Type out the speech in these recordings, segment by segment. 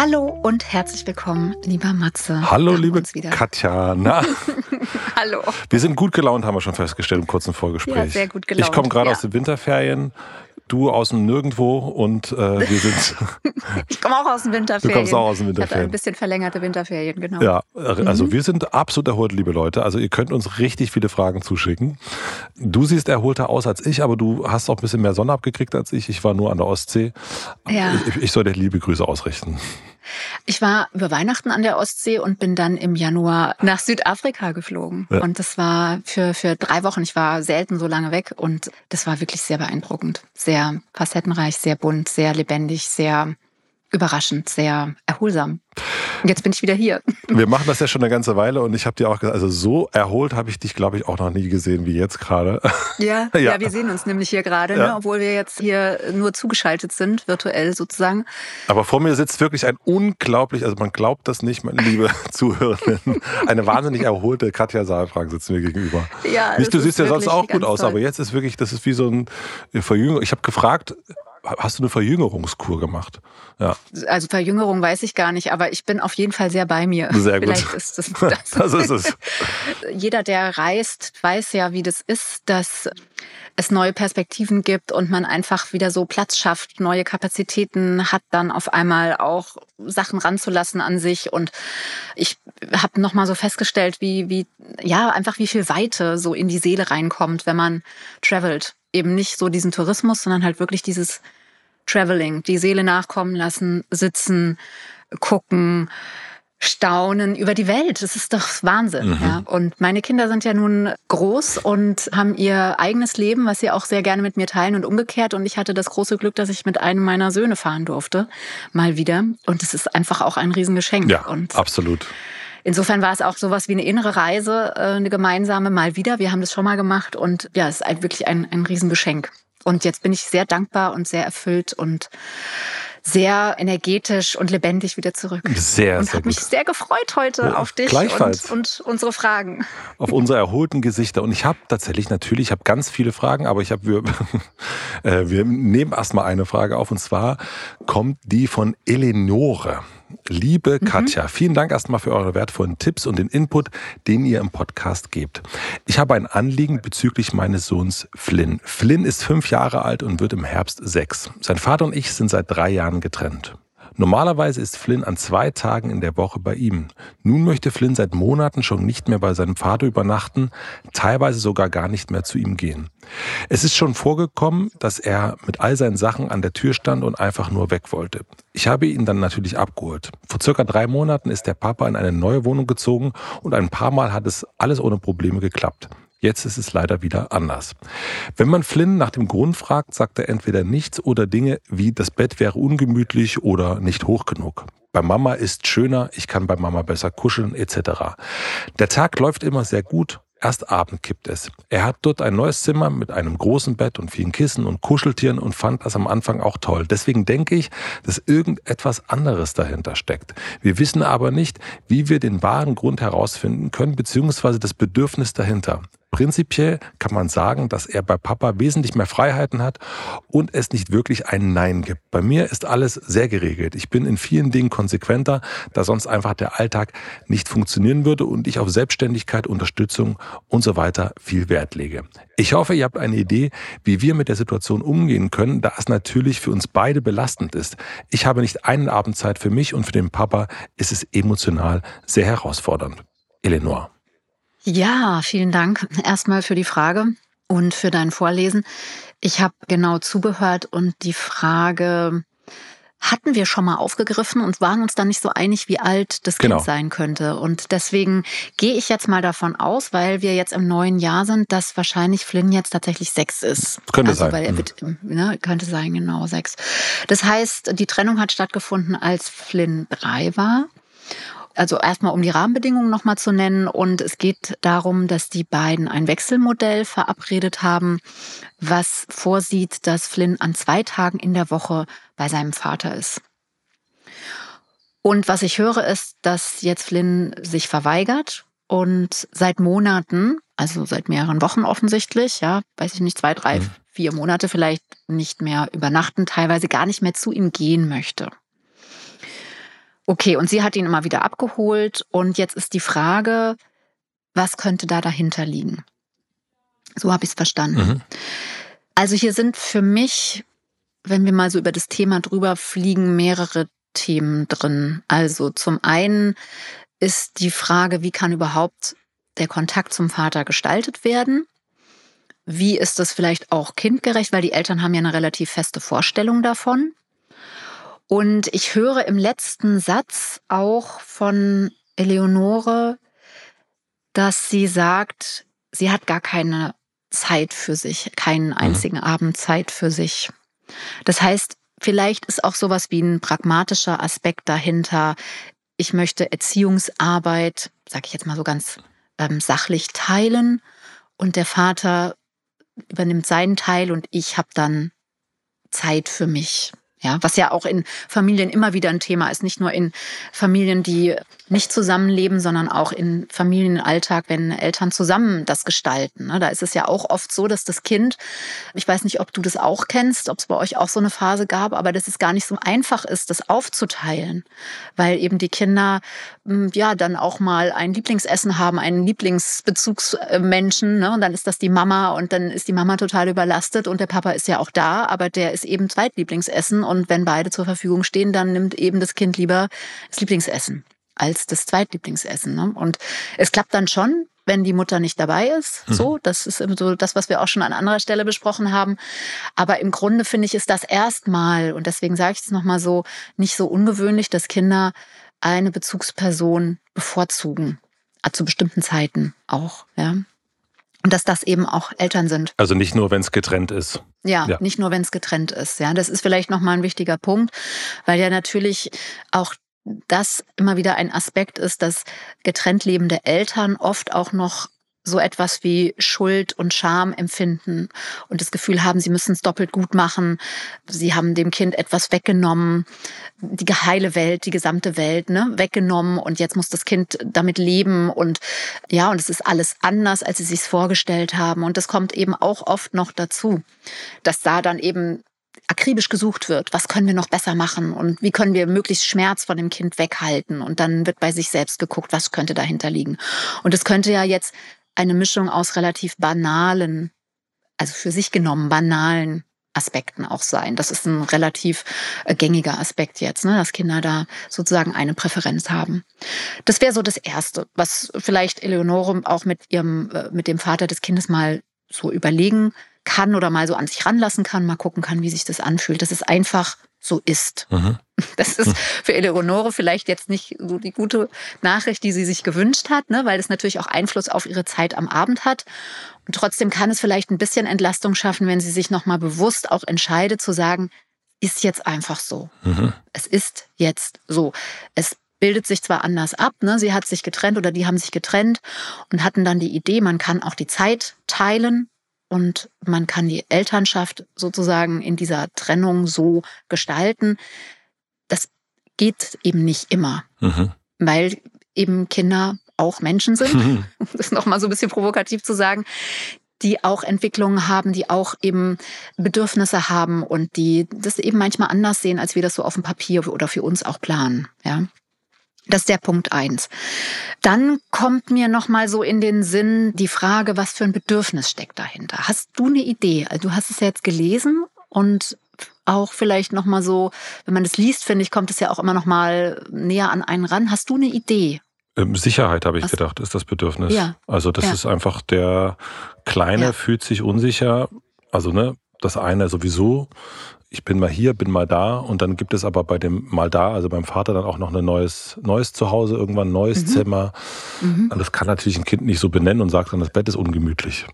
Hallo und herzlich willkommen, lieber Matze. Hallo, liebe Katja. Na? Hallo. Wir sind gut gelaunt, haben wir schon festgestellt im kurzen Vorgespräch. Ja, sehr gut gelaunt. Ich komme gerade ja. aus den Winterferien du aus dem Nirgendwo und äh, wir sind. ich komme auch aus dem Winterferien. Du kommst auch aus dem Winterferien. Ich ein bisschen verlängerte Winterferien, genau. Ja, also mhm. wir sind absolut erholt, liebe Leute. Also ihr könnt uns richtig viele Fragen zuschicken. Du siehst erholter aus als ich, aber du hast auch ein bisschen mehr Sonne abgekriegt als ich. Ich war nur an der Ostsee. Ja. Ich, ich soll dir liebe Grüße ausrichten. Ich war über Weihnachten an der Ostsee und bin dann im Januar nach Südafrika geflogen. Ja. Und das war für, für drei Wochen. Ich war selten so lange weg und das war wirklich sehr beeindruckend. Sehr facettenreich, sehr bunt, sehr lebendig, sehr überraschend, sehr erholsam. Jetzt bin ich wieder hier. Wir machen das ja schon eine ganze Weile und ich habe dir auch gesagt, also so erholt habe ich dich, glaube ich, auch noch nie gesehen wie jetzt gerade. Ja, ja, ja. wir sehen uns nämlich hier gerade, ne, ja. ne, obwohl wir jetzt hier nur zugeschaltet sind, virtuell sozusagen. Aber vor mir sitzt wirklich ein unglaublich, also man glaubt das nicht, meine liebe Zuhörerinnen, eine wahnsinnig erholte Katja Saalfrank sitzt mir gegenüber. Ja, nicht, du siehst ja sonst auch gut aus, toll. aber jetzt ist wirklich, das ist wie so ein Verjüngung. Ich habe gefragt, hast du eine Verjüngerungskur gemacht? Ja. Also Verjüngerung weiß ich gar nicht, aber ich bin auf jeden Fall sehr bei mir. Sehr gut. Vielleicht ist das, das. das ist es. Jeder, der reist, weiß ja, wie das ist, dass es neue Perspektiven gibt und man einfach wieder so Platz schafft, neue Kapazitäten hat, dann auf einmal auch Sachen ranzulassen an sich. Und ich habe nochmal so festgestellt, wie, wie, ja, einfach wie viel Weite so in die Seele reinkommt, wenn man travelt eben nicht so diesen Tourismus, sondern halt wirklich dieses Traveling, die Seele nachkommen lassen, sitzen, gucken, staunen über die Welt. Das ist doch Wahnsinn. Mhm. Ja. Und meine Kinder sind ja nun groß und haben ihr eigenes Leben, was sie auch sehr gerne mit mir teilen und umgekehrt. Und ich hatte das große Glück, dass ich mit einem meiner Söhne fahren durfte, mal wieder. Und es ist einfach auch ein Riesengeschenk. Ja, und absolut. Insofern war es auch sowas wie eine innere Reise, äh, eine gemeinsame mal wieder. Wir haben das schon mal gemacht und ja, es ist wirklich ein, ein Riesengeschenk. Und jetzt bin ich sehr dankbar und sehr erfüllt und sehr energetisch und lebendig wieder zurück. Sehr, und habe mich sehr gefreut heute ja, auf dich und, und, unsere Fragen. Auf unsere erholten Gesichter. Und ich habe tatsächlich natürlich, ich habe ganz viele Fragen, aber ich habe wir, äh, wir nehmen erstmal eine Frage auf und zwar kommt die von Eleonore. Liebe mhm. Katja, vielen Dank erstmal für eure wertvollen Tipps und den Input, den ihr im Podcast gebt. Ich habe ein Anliegen bezüglich meines Sohns Flynn. Flynn ist fünf Jahre alt und wird im Herbst sechs. Sein Vater und ich sind seit drei Jahren getrennt. Normalerweise ist Flynn an zwei Tagen in der Woche bei ihm. Nun möchte Flynn seit Monaten schon nicht mehr bei seinem Vater übernachten, teilweise sogar gar nicht mehr zu ihm gehen. Es ist schon vorgekommen, dass er mit all seinen Sachen an der Tür stand und einfach nur weg wollte. Ich habe ihn dann natürlich abgeholt. Vor circa drei Monaten ist der Papa in eine neue Wohnung gezogen und ein paar Mal hat es alles ohne Probleme geklappt. Jetzt ist es leider wieder anders. Wenn man Flynn nach dem Grund fragt, sagt er entweder nichts oder Dinge wie das Bett wäre ungemütlich oder nicht hoch genug. Bei Mama ist schöner, ich kann bei Mama besser kuscheln etc. Der Tag läuft immer sehr gut, Erst Abend kippt es. Er hat dort ein neues Zimmer mit einem großen Bett und vielen Kissen und Kuscheltieren und fand das am Anfang auch toll. Deswegen denke ich, dass irgendetwas anderes dahinter steckt. Wir wissen aber nicht, wie wir den wahren Grund herausfinden können, beziehungsweise das Bedürfnis dahinter. Prinzipiell kann man sagen, dass er bei Papa wesentlich mehr Freiheiten hat und es nicht wirklich ein Nein gibt. Bei mir ist alles sehr geregelt. Ich bin in vielen Dingen konsequenter, da sonst einfach der Alltag nicht funktionieren würde und ich auf Selbstständigkeit, Unterstützung und so weiter viel Wert lege. Ich hoffe, ihr habt eine Idee, wie wir mit der Situation umgehen können, da es natürlich für uns beide belastend ist. Ich habe nicht einen Abend Zeit für mich und für den Papa ist es emotional sehr herausfordernd. Eleanor. Ja, vielen Dank erstmal für die Frage und für dein Vorlesen. Ich habe genau zugehört und die Frage hatten wir schon mal aufgegriffen und waren uns dann nicht so einig, wie alt das Kind genau. sein könnte. Und deswegen gehe ich jetzt mal davon aus, weil wir jetzt im neuen Jahr sind, dass wahrscheinlich Flynn jetzt tatsächlich sechs ist. Könnte also, sein. Weil er mhm. wird, ne, könnte sein, genau, sechs. Das heißt, die Trennung hat stattgefunden, als Flynn drei war. Also erstmal um die Rahmenbedingungen nochmal zu nennen. Und es geht darum, dass die beiden ein Wechselmodell verabredet haben, was vorsieht, dass Flynn an zwei Tagen in der Woche bei seinem Vater ist. Und was ich höre, ist, dass jetzt Flynn sich verweigert und seit Monaten, also seit mehreren Wochen offensichtlich, ja, weiß ich nicht, zwei, drei, mhm. vier Monate vielleicht nicht mehr übernachten, teilweise gar nicht mehr zu ihm gehen möchte. Okay, und sie hat ihn immer wieder abgeholt. Und jetzt ist die Frage, was könnte da dahinter liegen? So habe ich es verstanden. Mhm. Also hier sind für mich, wenn wir mal so über das Thema drüber fliegen, mehrere Themen drin. Also zum einen ist die Frage, wie kann überhaupt der Kontakt zum Vater gestaltet werden? Wie ist das vielleicht auch kindgerecht? Weil die Eltern haben ja eine relativ feste Vorstellung davon. Und ich höre im letzten Satz auch von Eleonore, dass sie sagt, sie hat gar keine Zeit für sich, keinen mhm. einzigen mhm. Abend Zeit für sich. Das heißt, vielleicht ist auch sowas wie ein pragmatischer Aspekt dahinter. Ich möchte Erziehungsarbeit, sage ich jetzt mal so ganz ähm, sachlich, teilen und der Vater übernimmt seinen Teil und ich habe dann Zeit für mich. Ja, was ja auch in Familien immer wieder ein Thema ist, nicht nur in Familien, die nicht zusammenleben, sondern auch in Familienalltag, wenn Eltern zusammen das gestalten. Ne? Da ist es ja auch oft so, dass das Kind, ich weiß nicht, ob du das auch kennst, ob es bei euch auch so eine Phase gab, aber dass es gar nicht so einfach ist, das aufzuteilen, weil eben die Kinder hm, ja dann auch mal ein Lieblingsessen haben, einen Lieblingsbezugsmenschen, ne? und dann ist das die Mama und dann ist die Mama total überlastet und der Papa ist ja auch da, aber der ist eben Zweitlieblingsessen und wenn beide zur Verfügung stehen, dann nimmt eben das Kind lieber das Lieblingsessen als das Zweitlieblingsessen. Ne? Und es klappt dann schon, wenn die Mutter nicht dabei ist. Mhm. So, das ist so das, was wir auch schon an anderer Stelle besprochen haben. Aber im Grunde finde ich, ist das erstmal, und deswegen sage ich es nochmal so, nicht so ungewöhnlich, dass Kinder eine Bezugsperson bevorzugen. Ah, zu bestimmten Zeiten auch, ja. Und dass das eben auch Eltern sind. Also nicht nur, wenn es getrennt ist. Ja, ja, nicht nur, wenn es getrennt ist. Ja, das ist vielleicht nochmal ein wichtiger Punkt, weil ja natürlich auch das immer wieder ein Aspekt ist, dass getrennt lebende Eltern oft auch noch so etwas wie Schuld und Scham empfinden und das Gefühl haben, sie müssen es doppelt gut machen. Sie haben dem Kind etwas weggenommen, die heile Welt, die gesamte Welt, ne, weggenommen und jetzt muss das Kind damit leben und ja, und es ist alles anders, als sie sich vorgestellt haben. Und das kommt eben auch oft noch dazu, dass da dann eben akribisch gesucht wird, was können wir noch besser machen und wie können wir möglichst Schmerz von dem Kind weghalten. Und dann wird bei sich selbst geguckt, was könnte dahinter liegen. Und es könnte ja jetzt eine Mischung aus relativ banalen, also für sich genommen banalen Aspekten auch sein. Das ist ein relativ äh, gängiger Aspekt jetzt, ne, dass Kinder da sozusagen eine Präferenz haben. Das wäre so das Erste, was vielleicht Eleonore auch mit ihrem, äh, mit dem Vater des Kindes mal so überlegen kann oder mal so an sich ranlassen kann, mal gucken kann, wie sich das anfühlt, dass es einfach so ist. Mhm. Das ist für Eleonore vielleicht jetzt nicht so die gute Nachricht, die sie sich gewünscht hat, ne? weil es natürlich auch Einfluss auf ihre Zeit am Abend hat. Und trotzdem kann es vielleicht ein bisschen Entlastung schaffen, wenn sie sich nochmal bewusst auch entscheidet zu sagen, ist jetzt einfach so. Mhm. Es ist jetzt so. Es bildet sich zwar anders ab, ne? sie hat sich getrennt oder die haben sich getrennt und hatten dann die Idee, man kann auch die Zeit teilen und man kann die Elternschaft sozusagen in dieser Trennung so gestalten. Das geht eben nicht immer, mhm. weil eben Kinder auch Menschen sind, mhm. um das nochmal so ein bisschen provokativ zu sagen, die auch Entwicklungen haben, die auch eben Bedürfnisse haben und die das eben manchmal anders sehen, als wir das so auf dem Papier oder für uns auch planen. Ja. Das ist der Punkt eins. Dann kommt mir noch mal so in den Sinn die Frage, was für ein Bedürfnis steckt dahinter? Hast du eine Idee? Also du hast es jetzt gelesen und auch vielleicht noch mal so, wenn man das liest, finde ich, kommt es ja auch immer noch mal näher an einen ran. Hast du eine Idee? Ähm, Sicherheit, habe ich was? gedacht, ist das Bedürfnis. Ja. Also das ja. ist einfach der Kleine ja. fühlt sich unsicher. Also ne, das eine sowieso ich bin mal hier, bin mal da und dann gibt es aber bei dem mal da, also beim Vater dann auch noch ein neues, neues Zuhause, irgendwann ein neues mhm. Zimmer. Mhm. Das kann natürlich ein Kind nicht so benennen und sagt dann, das Bett ist ungemütlich.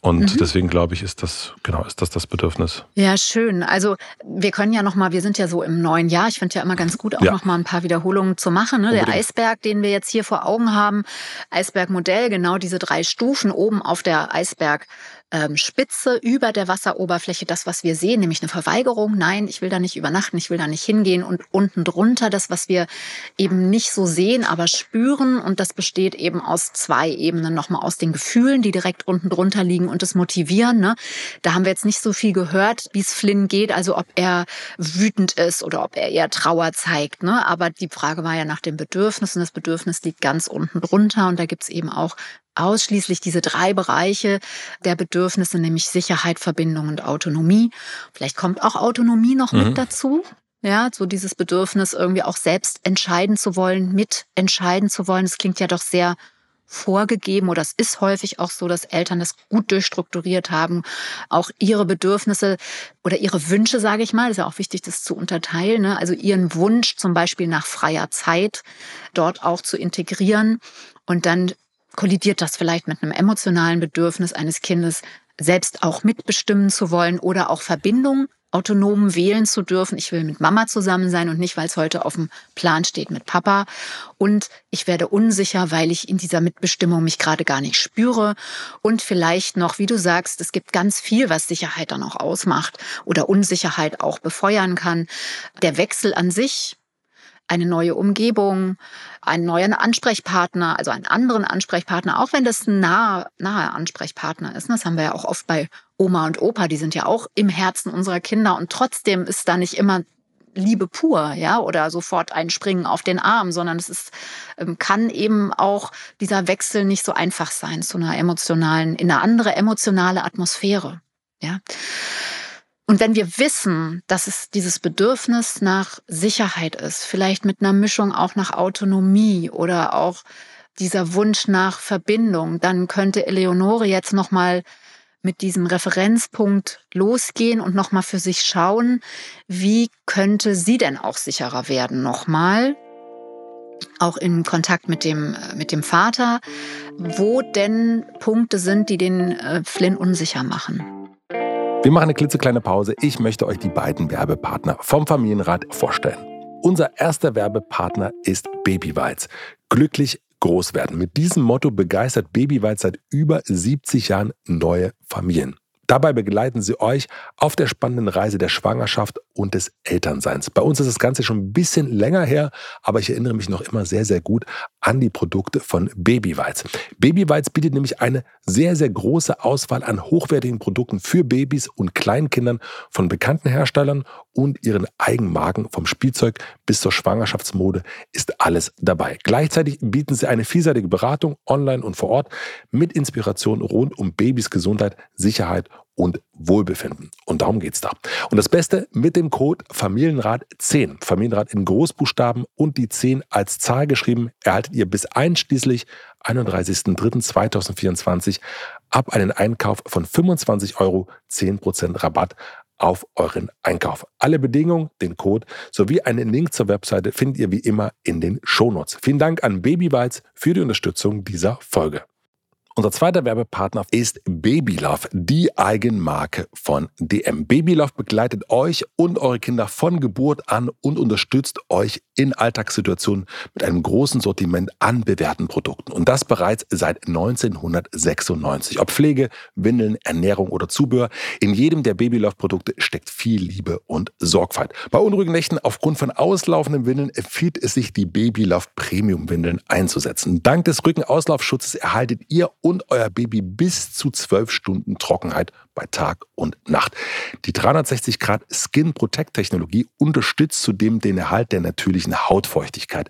Und mhm. deswegen glaube ich, ist das, genau, ist das das Bedürfnis. Ja, schön. Also wir können ja nochmal, wir sind ja so im neuen Jahr. Ich finde ja immer ganz gut, auch ja. noch ein paar Wiederholungen zu machen. Ne? Der Eisberg, den wir jetzt hier vor Augen haben, Eisbergmodell, genau diese drei Stufen oben auf der Eisberg ähm, über der Wasseroberfläche das, was wir sehen, nämlich eine Verweigerung. Nein, ich will da nicht übernachten, ich will da nicht hingehen. Und unten drunter das, was wir eben nicht so sehen, aber spüren. Und das besteht eben aus zwei Ebenen. Nochmal aus den Gefühlen, die direkt unten drunter liegen und das Motivieren. Ne? Da haben wir jetzt nicht so viel gehört, wie es Flynn geht, also ob er wütend ist oder ob er eher Trauer zeigt. Ne? Aber die Frage war ja nach dem Bedürfnis und das Bedürfnis liegt ganz unten drunter. Und da gibt's eben auch ausschließlich diese drei Bereiche der Bedürfnisse, nämlich Sicherheit, Verbindung und Autonomie. Vielleicht kommt auch Autonomie noch mhm. mit dazu. Ja, so dieses Bedürfnis, irgendwie auch selbst entscheiden zu wollen, mitentscheiden zu wollen. Das klingt ja doch sehr vorgegeben oder es ist häufig auch so, dass Eltern das gut durchstrukturiert haben, auch ihre Bedürfnisse oder ihre Wünsche, sage ich mal, das ist ja auch wichtig, das zu unterteilen, ne? also ihren Wunsch zum Beispiel nach freier Zeit dort auch zu integrieren und dann kollidiert das vielleicht mit einem emotionalen Bedürfnis eines Kindes, selbst auch mitbestimmen zu wollen oder auch Verbindung autonom wählen zu dürfen. Ich will mit Mama zusammen sein und nicht, weil es heute auf dem Plan steht mit Papa. Und ich werde unsicher, weil ich in dieser Mitbestimmung mich gerade gar nicht spüre. Und vielleicht noch, wie du sagst, es gibt ganz viel, was Sicherheit dann auch ausmacht oder Unsicherheit auch befeuern kann. Der Wechsel an sich, eine neue Umgebung, einen neuen Ansprechpartner, also einen anderen Ansprechpartner, auch wenn das ein nahe, nahe Ansprechpartner ist. Das haben wir ja auch oft bei Oma und Opa, die sind ja auch im Herzen unserer Kinder und trotzdem ist da nicht immer Liebe pur, ja, oder sofort einspringen auf den Arm, sondern es ist, ähm, kann eben auch dieser Wechsel nicht so einfach sein zu einer emotionalen, in eine andere emotionale Atmosphäre, ja. Und wenn wir wissen, dass es dieses Bedürfnis nach Sicherheit ist, vielleicht mit einer Mischung auch nach Autonomie oder auch dieser Wunsch nach Verbindung, dann könnte Eleonore jetzt noch mal mit diesem Referenzpunkt losgehen und noch mal für sich schauen, wie könnte sie denn auch sicherer werden nochmal auch in Kontakt mit dem, mit dem Vater, wo denn Punkte sind, die den äh, Flynn unsicher machen. Wir machen eine klitzekleine Pause. Ich möchte euch die beiden Werbepartner vom Familienrat vorstellen. Unser erster Werbepartner ist Babyweiz. Glücklich groß werden. Mit diesem Motto begeistert Babyweiz seit über 70 Jahren neue Familien. Dabei begleiten sie euch auf der spannenden Reise der Schwangerschaft und des Elternseins. Bei uns ist das Ganze schon ein bisschen länger her, aber ich erinnere mich noch immer sehr, sehr gut an die Produkte von Babyweiz. Babyweiz bietet nämlich eine sehr, sehr große Auswahl an hochwertigen Produkten für Babys und Kleinkindern von bekannten Herstellern und ihren Eigenmarken vom Spielzeug bis zur Schwangerschaftsmode ist alles dabei. Gleichzeitig bieten sie eine vielseitige Beratung online und vor Ort mit Inspiration rund um Babys Gesundheit, Sicherheit und Wohlbefinden. Und darum geht es da. Und das Beste mit dem Code Familienrat 10, Familienrat in Großbuchstaben und die 10 als Zahl geschrieben, erhaltet ihr bis einschließlich 31.03.2024 ab einen Einkauf von 25 Euro 10% Rabatt auf euren Einkauf. Alle Bedingungen, den Code sowie einen Link zur Webseite findet ihr wie immer in den Shownotes. Vielen Dank an Babybites für die Unterstützung dieser Folge. Unser zweiter Werbepartner ist Babylove, die Eigenmarke von DM. Babylove begleitet euch und eure Kinder von Geburt an und unterstützt euch in Alltagssituationen mit einem großen Sortiment an bewährten Produkten. Und das bereits seit 1996. Ob Pflege, Windeln, Ernährung oder Zubehör, in jedem der Babylove-Produkte steckt viel Liebe und Sorgfalt. Bei unruhigen Nächten aufgrund von auslaufenden Windeln empfiehlt es sich, die Babylove Premium-Windeln einzusetzen. Dank des Rückenauslaufschutzes erhaltet ihr und euer Baby bis zu zwölf Stunden Trockenheit bei Tag und Nacht. Die 360 Grad Skin Protect Technologie unterstützt zudem den Erhalt der natürlichen Hautfeuchtigkeit.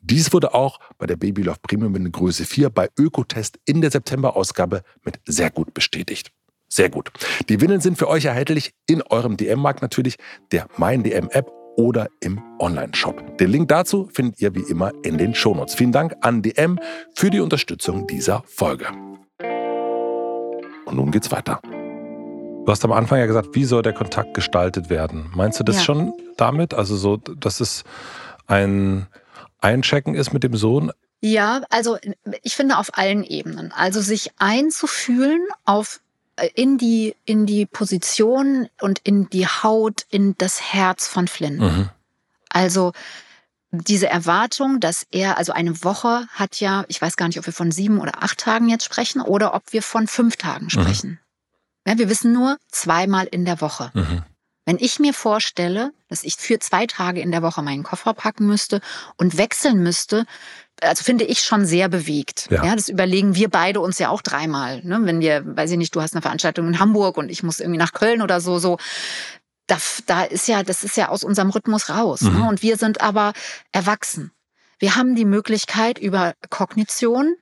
Dies wurde auch bei der Babylove Premium in Größe 4 bei Ökotest in der September-Ausgabe mit sehr gut bestätigt. Sehr gut. Die Windeln sind für euch erhältlich in eurem DM-Markt natürlich, der Mein DM-App oder im Online-Shop. Den Link dazu findet ihr wie immer in den Shownotes. Vielen Dank an DM für die Unterstützung dieser Folge. Und nun geht's weiter. Du hast am Anfang ja gesagt, wie soll der Kontakt gestaltet werden? Meinst du das Ja. schon damit? Also so, dass es ein Einchecken ist mit dem Sohn? Ja, also ich finde auf allen Ebenen. Also sich einzufühlen auf in die in die Position und in die Haut, in das Herz von Flynn. Mhm. Also diese Erwartung, dass er, also eine Woche hat ja, ich weiß gar nicht, ob wir von sieben oder acht Tagen jetzt sprechen oder ob wir von fünf Tagen sprechen. Ja, wir wissen nur zweimal in der Woche. Mhm. Wenn ich mir vorstelle, dass ich für zwei Tage in der Woche meinen Koffer packen müsste und wechseln müsste, also finde ich schon sehr bewegt. Ja. Ja, das überlegen wir beide uns ja auch dreimal. Ne? Wenn wir, weiß ich nicht, du hast eine Veranstaltung in Hamburg und ich muss irgendwie nach Köln oder so, so. Da, da ist ja, das ist ja aus unserem Rhythmus raus. Mhm. Ne? Und wir sind aber erwachsen. Wir haben die Möglichkeit über Kognition,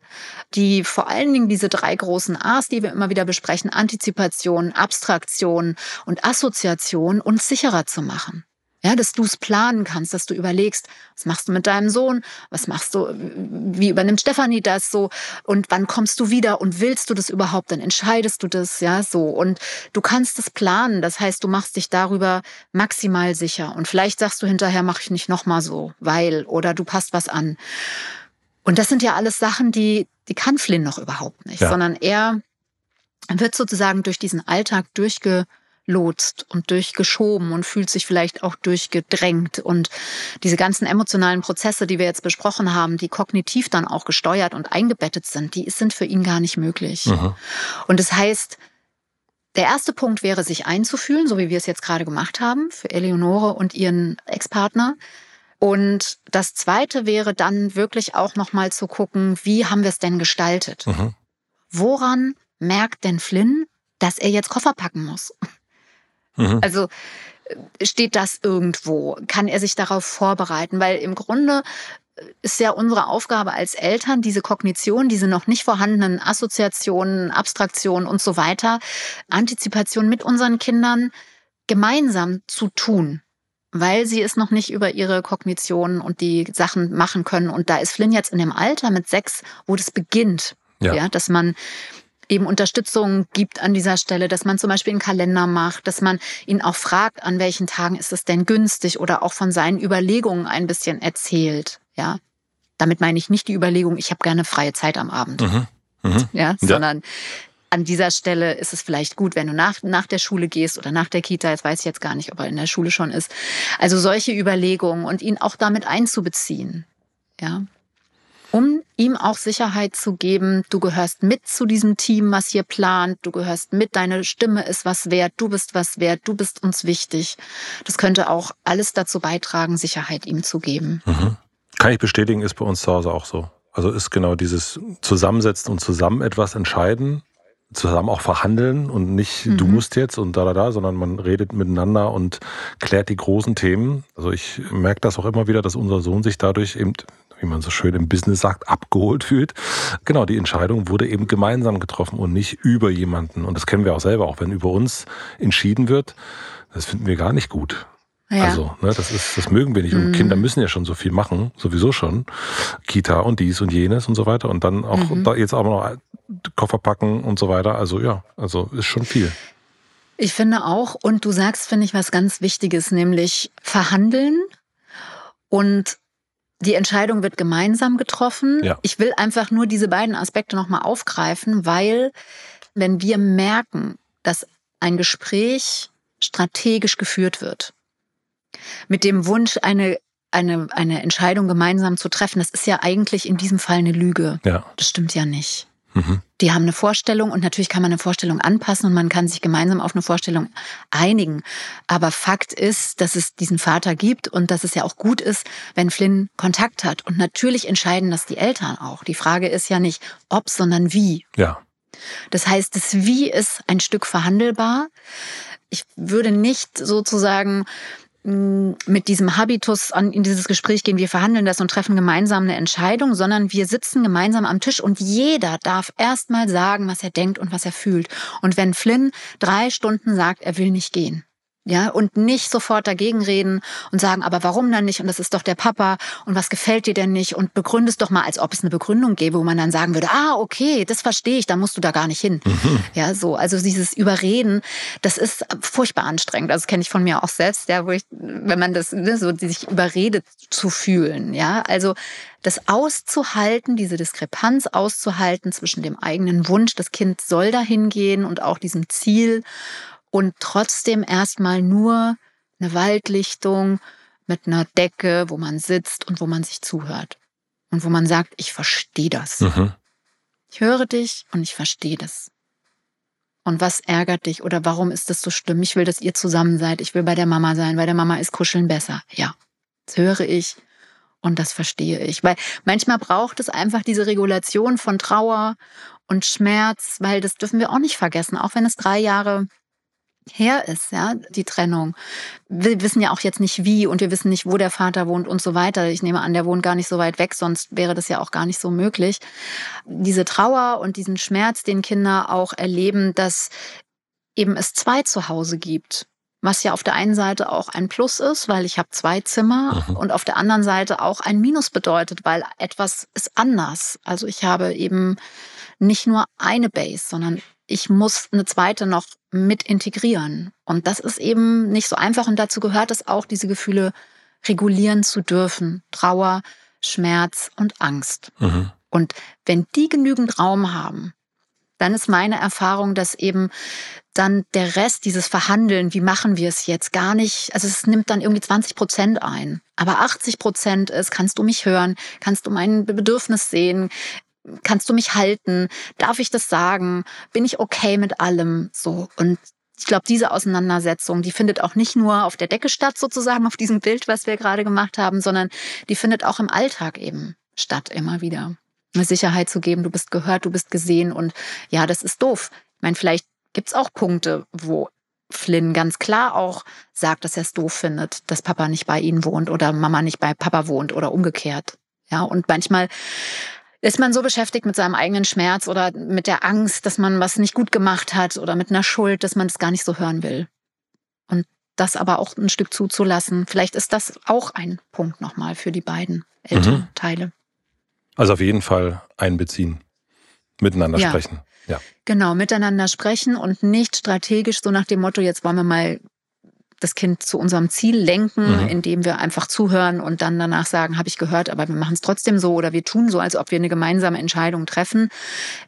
die vor allen Dingen diese drei großen A's, die wir immer wieder besprechen, Antizipation, Abstraktion und Assoziation, uns sicherer zu machen. Ja, dass du es planen kannst, dass du überlegst, was machst du mit deinem Sohn, was machst du, wie übernimmt Stefanie das so? Und wann kommst du wieder? Und willst du das überhaupt, dann entscheidest du das, ja, so. Und du kannst es planen, das heißt, du machst dich darüber maximal sicher. Und vielleicht sagst du hinterher, mache ich nicht nochmal so, weil oder du passt was an. Und das sind ja alles Sachen, die die kann Flynn noch überhaupt nicht, Ja. sondern er wird sozusagen durch diesen Alltag durchgelotst und durchgeschoben und fühlt sich vielleicht auch durchgedrängt. Und diese ganzen emotionalen Prozesse, die wir jetzt besprochen haben, die kognitiv dann auch gesteuert und eingebettet sind, die sind für ihn gar nicht möglich. Mhm. Und das heißt, der erste Punkt wäre, sich einzufühlen, so wie wir es jetzt gerade gemacht haben, für Eleonore und ihren Ex-Partner. Und das zweite wäre dann wirklich auch nochmal zu gucken, wie haben wir es denn gestaltet? Mhm. Woran merkt denn Flynn, dass er jetzt Koffer packen muss? Mhm. Also äh, steht das irgendwo? Kann er sich darauf vorbereiten? Weil im Grunde äh, ist ja unsere Aufgabe als Eltern, diese Kognition, diese noch nicht vorhandenen Assoziationen, Abstraktionen und so weiter, Antizipation mit unseren Kindern gemeinsam zu tun. Weil sie es noch nicht über ihre Kognition und die Sachen machen können. Und da ist Flynn jetzt in dem Alter mit sechs, wo das beginnt. Ja. ja dass man eben Unterstützung gibt an dieser Stelle, dass man zum Beispiel einen Kalender macht, dass man ihn auch fragt, an welchen Tagen ist es denn günstig oder auch von seinen Überlegungen ein bisschen erzählt. Ja, damit meine ich nicht die Überlegung, ich habe gerne freie Zeit am Abend, Mhm. Mhm. ja, Ja. sondern an dieser Stelle ist es vielleicht gut, wenn du nach, nach der Schule gehst oder nach der Kita, jetzt weiß ich jetzt gar nicht, ob er in der Schule schon ist. Also solche Überlegungen und ihn auch damit einzubeziehen. Ja. Um ihm auch Sicherheit zu geben, du gehörst mit zu diesem Team, was hier plant, du gehörst mit, deine Stimme ist was wert, du bist was wert, du bist uns wichtig. Das könnte auch alles dazu beitragen, Sicherheit ihm zu geben. Mhm. Kann ich bestätigen, ist bei uns zu Hause auch so. Also ist genau dieses Zusammensetzen und zusammen etwas entscheiden, zusammen auch verhandeln und nicht du Mhm. musst jetzt und da da da, sondern man redet miteinander und klärt die großen Themen. Also ich merke das auch immer wieder, dass unser Sohn sich dadurch eben, wie man so schön im Business sagt, abgeholt fühlt. Genau, die Entscheidung wurde eben gemeinsam getroffen und nicht über jemanden. Und das kennen wir auch selber, auch wenn über uns entschieden wird. Das finden wir gar nicht gut. Ja. Also, ne, das ist, das mögen wir nicht. Und Mhm. Kinder müssen ja schon so viel machen, sowieso schon. Kita und dies und jenes und so weiter. Und dann auch Mhm. da jetzt auch noch Koffer packen und so weiter. Also ja, also ist schon viel. Ich finde auch, und du sagst, finde ich, was ganz Wichtiges, nämlich verhandeln und die Entscheidung wird gemeinsam getroffen. Ja. Ich will einfach nur diese beiden Aspekte nochmal aufgreifen, weil wenn wir merken, dass ein Gespräch strategisch geführt wird, mit dem Wunsch, eine, eine, eine Entscheidung gemeinsam zu treffen, das ist ja eigentlich in diesem Fall eine Lüge. Ja. Das stimmt ja nicht. Mhm. Die haben eine Vorstellung und natürlich kann man eine Vorstellung anpassen und man kann sich gemeinsam auf eine Vorstellung einigen. Aber Fakt ist, dass es diesen Vater gibt und dass es ja auch gut ist, wenn Flynn Kontakt hat. Und natürlich entscheiden das die Eltern auch. Die Frage ist ja nicht ob, sondern wie. Ja. Das heißt, das Wie ist ein Stück verhandelbar. Ich würde nicht sozusagen mit diesem Habitus an, in dieses Gespräch gehen, wir verhandeln das und treffen gemeinsam eine Entscheidung, sondern wir sitzen gemeinsam am Tisch und jeder darf erstmal sagen, was er denkt und was er fühlt. Und wenn Flynn drei Stunden sagt, er will nicht gehen, Ja, und nicht sofort dagegen reden und sagen, aber warum dann nicht? Und das ist doch der Papa. Und was gefällt dir denn nicht? Und begründe es doch mal, als ob es eine Begründung gäbe, wo man dann sagen würde, ah, okay, das verstehe ich, da musst du da gar nicht hin. Mhm. Ja, so. Also dieses Überreden, das ist furchtbar anstrengend. Also das kenne ich von mir auch selbst, ja, wo ich, wenn man das, ne, so sich überredet zu fühlen. Ja, also das auszuhalten, diese Diskrepanz auszuhalten zwischen dem eigenen Wunsch, das Kind soll dahin gehen und auch diesem Ziel und trotzdem erstmal nur eine Waldlichtung mit einer Decke, wo man sitzt und wo man sich zuhört. Und wo man sagt, ich verstehe das. Mhm. Ich höre dich und ich verstehe das. Und was ärgert dich oder warum ist das so schlimm? Ich will, dass ihr zusammen seid. Ich will bei der Mama sein. Bei der Mama ist Kuscheln besser. Ja, das höre ich und das verstehe ich. Weil manchmal braucht es einfach diese Regulation von Trauer und Schmerz, weil das dürfen wir auch nicht vergessen. Auch wenn es drei Jahre her ist, ja, die Trennung. Wir wissen ja auch jetzt nicht wie und wir wissen nicht, wo der Vater wohnt und so weiter. Ich nehme an, der wohnt gar nicht so weit weg, sonst wäre das ja auch gar nicht so möglich. Diese Trauer und diesen Schmerz, den Kinder auch erleben, dass eben es zwei zu Hause gibt. Was ja auf der einen Seite auch ein Plus ist, weil ich habe zwei Zimmer mhm. und auf der anderen Seite auch ein Minus bedeutet, weil etwas ist anders. Also ich habe eben nicht nur eine Base, sondern ich muss eine zweite noch mit integrieren. Und das ist eben nicht so einfach. Und dazu gehört es auch, diese Gefühle regulieren zu dürfen. Trauer, Schmerz und Angst. Mhm. Und wenn die genügend Raum haben, dann ist meine Erfahrung, dass eben dann der Rest, dieses Verhandeln, wie machen wir es jetzt, gar nicht, also es nimmt dann irgendwie 20 Prozent ein. Aber 80 Prozent ist, kannst du mich hören, kannst du mein Bedürfnis sehen, kannst du mich halten? Darf ich das sagen? Bin ich okay mit allem? So. Und ich glaube, diese Auseinandersetzung, die findet auch nicht nur auf der Decke statt, sozusagen, auf diesem Bild, was wir gerade gemacht haben, sondern die findet auch im Alltag eben statt, immer wieder. Eine Sicherheit zu geben, du bist gehört, du bist gesehen und ja, das ist doof. Ich meine, vielleicht gibt's auch Punkte, wo Flynn ganz klar auch sagt, dass er es doof findet, dass Papa nicht bei ihnen wohnt oder Mama nicht bei Papa wohnt oder umgekehrt. Ja, und manchmal ist man so beschäftigt mit seinem eigenen Schmerz oder mit der Angst, dass man was nicht gut gemacht hat oder mit einer Schuld, dass man es gar nicht so hören will. Und das aber auch ein Stück zuzulassen. Vielleicht ist das auch ein Punkt nochmal für die beiden Elternteile. Mhm. Also auf jeden Fall einbeziehen, miteinander ja. sprechen. Ja. Genau, miteinander sprechen und nicht strategisch so nach dem Motto, jetzt wollen wir mal das Kind zu unserem Ziel lenken, mhm. indem wir einfach zuhören und dann danach sagen, habe ich gehört, aber wir machen es trotzdem so oder wir tun so, als ob wir eine gemeinsame Entscheidung treffen.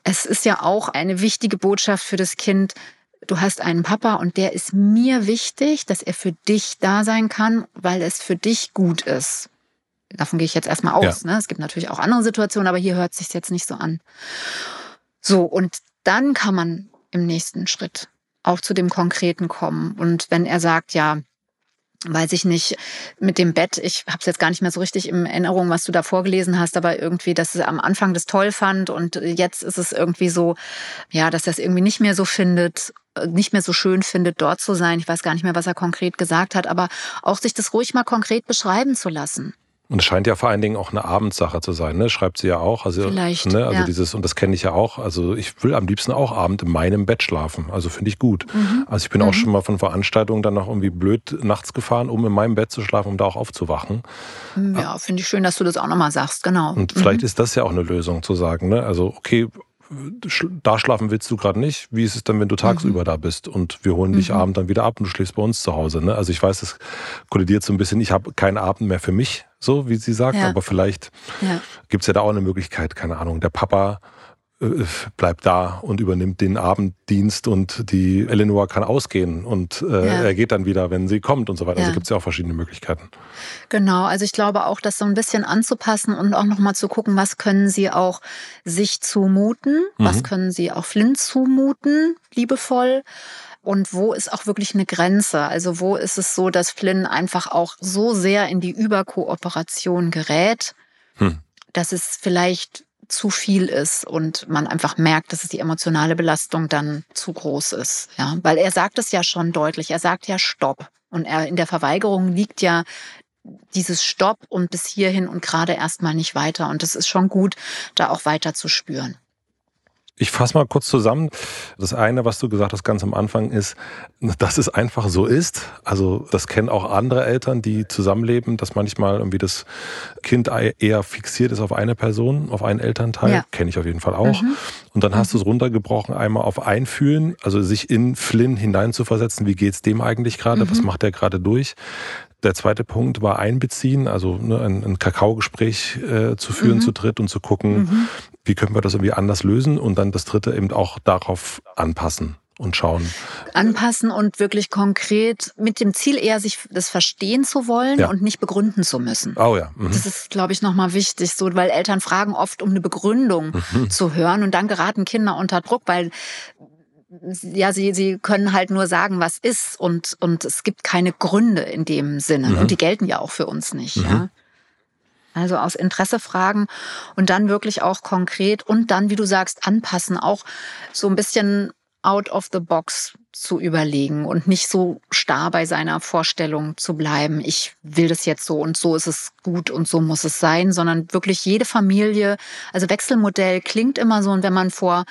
Es ist ja auch eine wichtige Botschaft für das Kind. Du hast einen Papa und der ist mir wichtig, dass er für dich da sein kann, weil es für dich gut ist. Davon gehe ich jetzt erstmal aus. Ja. Ne? Es gibt natürlich auch andere Situationen, aber hier hört es sich jetzt nicht so an. So, und dann kann man im nächsten Schritt auch zu dem Konkreten kommen. Und wenn er sagt, ja, weiß ich nicht, mit dem Bett, ich habe es jetzt gar nicht mehr so richtig in Erinnerung, was du da vorgelesen hast, aber irgendwie, dass er am Anfang das toll fand und jetzt ist es irgendwie so, ja, dass er es irgendwie nicht mehr so findet, nicht mehr so schön findet, dort zu sein. Ich weiß gar nicht mehr, was er konkret gesagt hat, aber auch sich das ruhig mal konkret beschreiben zu lassen. Und es scheint ja vor allen Dingen auch eine Abendsache zu sein, ne? Schreibt sie ja auch. Also, Vielleicht. Ne? Also ja. dieses, und das kenne ich ja auch. Also ich will am liebsten auch Abend in meinem Bett schlafen. Also finde ich gut. Mhm. Also ich bin mhm. auch schon mal von Veranstaltungen dann noch irgendwie blöd nachts gefahren, um in meinem Bett zu schlafen, um da auch aufzuwachen. Ja, finde ich schön, dass du das auch nochmal sagst, genau. Und vielleicht mhm. ist das ja auch eine Lösung zu sagen, ne? Also, okay, da schlafen willst du gerade nicht. Wie ist es dann, wenn du tagsüber mhm. da bist und wir holen dich mhm. abend dann wieder ab und du schläfst bei uns zu Hause? Ne? Also ich weiß, das kollidiert so ein bisschen. Ich habe keinen Abend mehr für mich, so wie sie sagt, ja. aber vielleicht ja. gibt es ja da auch eine Möglichkeit, keine Ahnung, der Papa bleibt da und übernimmt den Abenddienst und die Eleanor kann ausgehen und äh, ja. er geht dann wieder, wenn sie kommt und so weiter. Also ja. Also gibt es ja auch verschiedene Möglichkeiten. Genau, also ich glaube auch, das so ein bisschen anzupassen und auch nochmal zu gucken, was können sie auch sich zumuten, mhm. was können sie auch Flint zumuten, liebevoll. Und wo ist auch wirklich eine Grenze? Also wo ist es so, dass Flynn einfach auch so sehr in die Überkooperation gerät, hm. dass es vielleicht zu viel ist und man einfach merkt, dass es die emotionale Belastung dann zu groß ist. Ja, weil er sagt es ja schon deutlich. Er sagt ja Stopp. Und er in der Verweigerung liegt ja dieses Stopp und bis hierhin und gerade erstmal nicht weiter. Und es ist schon gut, da auch weiter zu spüren. Ich fasse mal kurz zusammen. Das eine, was du gesagt hast ganz am Anfang, ist, dass es einfach so ist. Also das kennen auch andere Eltern, die zusammenleben, dass manchmal irgendwie das Kind eher fixiert ist auf eine Person, auf einen Elternteil. Ja. Kenne ich auf jeden Fall auch. Mhm. Und dann hast mhm. du es runtergebrochen, einmal auf Einfühlen, also sich in Flynn hineinzuversetzen. Wie geht's dem eigentlich gerade? Mhm. Was macht der gerade durch? Der zweite Punkt war einbeziehen, also ne, ein, ein Kakaogespräch äh, zu führen mhm. zu dritt und zu gucken, mhm. Wie können wir das irgendwie anders lösen und dann das dritte eben auch darauf anpassen und schauen. Anpassen und wirklich konkret mit dem Ziel eher, sich das verstehen zu wollen ja. und nicht begründen zu müssen. Oh ja. Mhm. Das ist, glaube ich, nochmal wichtig, so, weil Eltern fragen oft, um eine Begründung mhm. zu hören und dann geraten Kinder unter Druck, weil ja, sie, sie können halt nur sagen, was ist und, und es gibt keine Gründe in dem Sinne. Mhm. Und die gelten ja auch für uns nicht, mhm. ja. Also aus Interesse fragen und dann wirklich auch konkret und dann, wie du sagst, anpassen, auch so ein bisschen out of the box zu überlegen und nicht so starr bei seiner Vorstellung zu bleiben, ich will das jetzt so und so ist es gut und so muss es sein, sondern wirklich jede Familie, also Wechselmodell klingt immer so und wenn man vor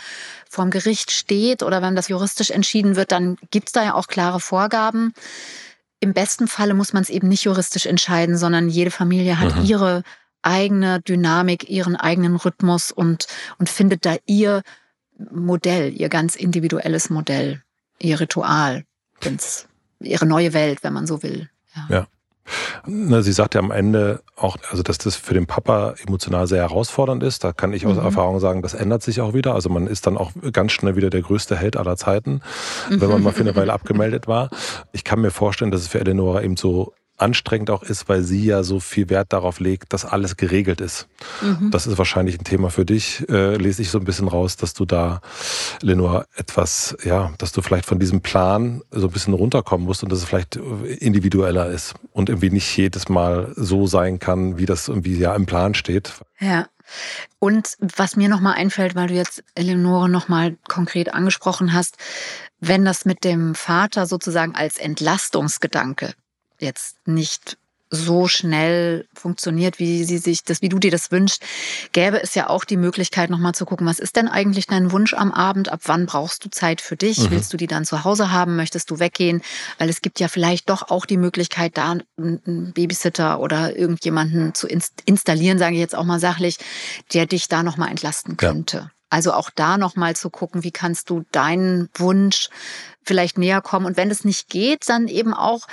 vorm Gericht steht oder wenn das juristisch entschieden wird, dann gibt es da ja auch klare Vorgaben. Im besten Falle muss man es eben nicht juristisch entscheiden, sondern jede Familie hat mhm. ihre eigene Dynamik, ihren eigenen Rhythmus und, und findet da ihr Modell, ihr ganz individuelles Modell, ihr Ritual, ihre neue Welt, wenn man so will. Ja. ja. Sie sagte am Ende auch, also dass das für den Papa emotional sehr herausfordernd ist. Da kann ich aus mhm. Erfahrung sagen, das ändert sich auch wieder. Also man ist dann auch ganz schnell wieder der größte Held aller Zeiten, wenn man mal für eine Weile abgemeldet war. Ich kann mir vorstellen, dass es für Eleonora eben so anstrengend auch ist, weil sie ja so viel Wert darauf legt, dass alles geregelt ist. Mhm. Das ist wahrscheinlich ein Thema für dich. Äh, lese ich so ein bisschen raus, dass du da, Lenore, etwas, ja, dass du vielleicht von diesem Plan so ein bisschen runterkommen musst und dass es vielleicht individueller ist und irgendwie nicht jedes Mal so sein kann, wie das irgendwie ja im Plan steht. Ja. Und was mir nochmal einfällt, weil du jetzt Eleonore nochmal konkret angesprochen hast, wenn das mit dem Vater sozusagen als Entlastungsgedanke jetzt nicht so schnell funktioniert, wie sie sich das, wie du dir das wünschst, gäbe es ja auch die Möglichkeit, nochmal zu gucken, was ist denn eigentlich dein Wunsch am Abend? Ab wann brauchst du Zeit für dich? Mhm. Willst du die dann zu Hause haben? Möchtest du weggehen? Weil es gibt ja vielleicht doch auch die Möglichkeit, da einen Babysitter oder irgendjemanden zu installieren, sage ich jetzt auch mal sachlich, der dich da nochmal entlasten könnte. Ja. Also auch da nochmal zu gucken, wie kannst du deinen Wunsch vielleicht näher kommen. Und wenn es nicht geht, dann eben auch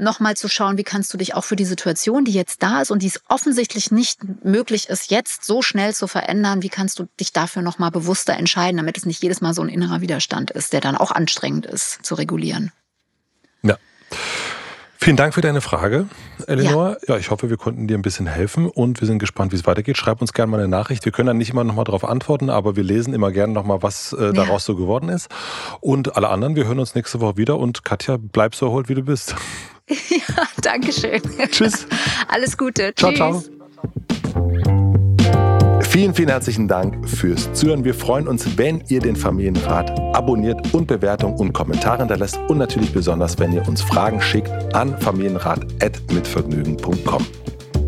nochmal zu schauen, wie kannst du dich auch für die Situation, die jetzt da ist und die es offensichtlich nicht möglich ist, jetzt so schnell zu verändern, wie kannst du dich dafür nochmal bewusster entscheiden, damit es nicht jedes Mal so ein innerer Widerstand ist, der dann auch anstrengend ist zu regulieren. Ja. Vielen Dank für deine Frage, Eleanor. Ja. ja. ich hoffe, wir konnten dir ein bisschen helfen und wir sind gespannt, wie es weitergeht. Schreib uns gerne mal eine Nachricht. Wir können dann nicht immer noch mal darauf antworten, aber wir lesen immer gerne noch mal, was äh, daraus ja. so geworden ist. Und alle anderen, wir hören uns nächste Woche wieder und Katja, bleib so erholt, wie du bist. Ja, danke schön. Tschüss. Alles Gute. Ciao, Tschüss. ciao. Vielen, vielen herzlichen Dank fürs Zuhören. Wir freuen uns, wenn ihr den Familienrat abonniert und Bewertungen und Kommentare hinterlässt und natürlich besonders, wenn ihr uns Fragen schickt an familienrat.mitvergnügen.com.